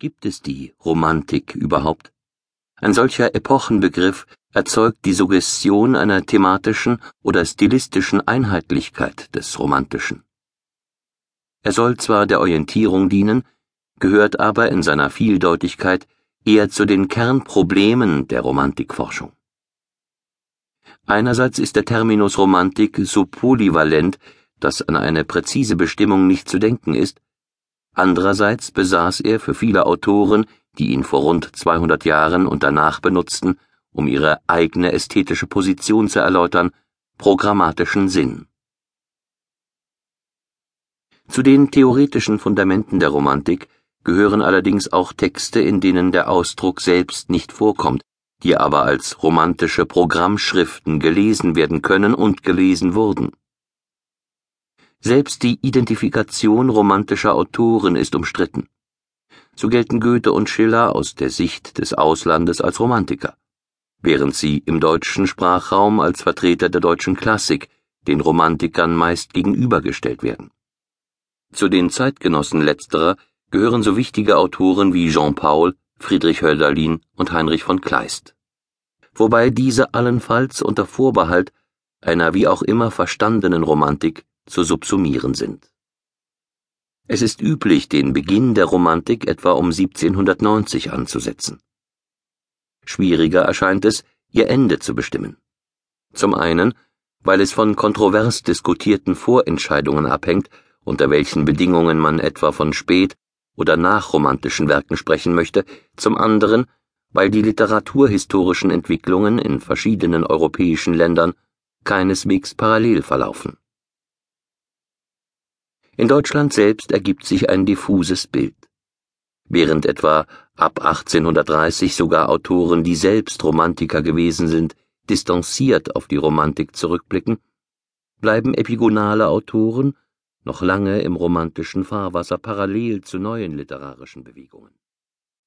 Gibt es die Romantik überhaupt? Ein solcher Epochenbegriff erzeugt die Suggestion einer thematischen oder stilistischen Einheitlichkeit des Romantischen. Er soll zwar der Orientierung dienen, gehört aber in seiner Vieldeutigkeit eher zu den Kernproblemen der Romantikforschung. Einerseits ist der Terminus Romantik so polyvalent, dass an eine präzise Bestimmung nicht zu denken ist, Andererseits besaß er für viele Autoren, die ihn vor rund 200 Jahren und danach benutzten, um ihre eigene ästhetische Position zu erläutern, programmatischen Sinn. Zu den theoretischen Fundamenten der Romantik gehören allerdings auch Texte, in denen der Ausdruck selbst nicht vorkommt, die aber als romantische Programmschriften gelesen werden können und gelesen wurden. Selbst die Identifikation romantischer Autoren ist umstritten. So gelten Goethe und Schiller aus der Sicht des Auslandes als Romantiker, während sie im deutschen Sprachraum als Vertreter der deutschen Klassik den Romantikern meist gegenübergestellt werden. Zu den Zeitgenossen letzterer gehören so wichtige Autoren wie Jean Paul, Friedrich Hölderlin und Heinrich von Kleist. Wobei diese allenfalls unter Vorbehalt einer wie auch immer verstandenen Romantik zu subsumieren sind. Es ist üblich, den Beginn der Romantik etwa um 1790 anzusetzen. Schwieriger erscheint es, ihr Ende zu bestimmen. Zum einen, weil es von kontrovers diskutierten Vorentscheidungen abhängt, unter welchen Bedingungen man etwa von spät oder nachromantischen Werken sprechen möchte, zum anderen, weil die literaturhistorischen Entwicklungen in verschiedenen europäischen Ländern keineswegs parallel verlaufen. In Deutschland selbst ergibt sich ein diffuses Bild. Während etwa ab 1830 sogar Autoren, die selbst Romantiker gewesen sind, distanziert auf die Romantik zurückblicken, bleiben epigonale Autoren noch lange im romantischen Fahrwasser parallel zu neuen literarischen Bewegungen.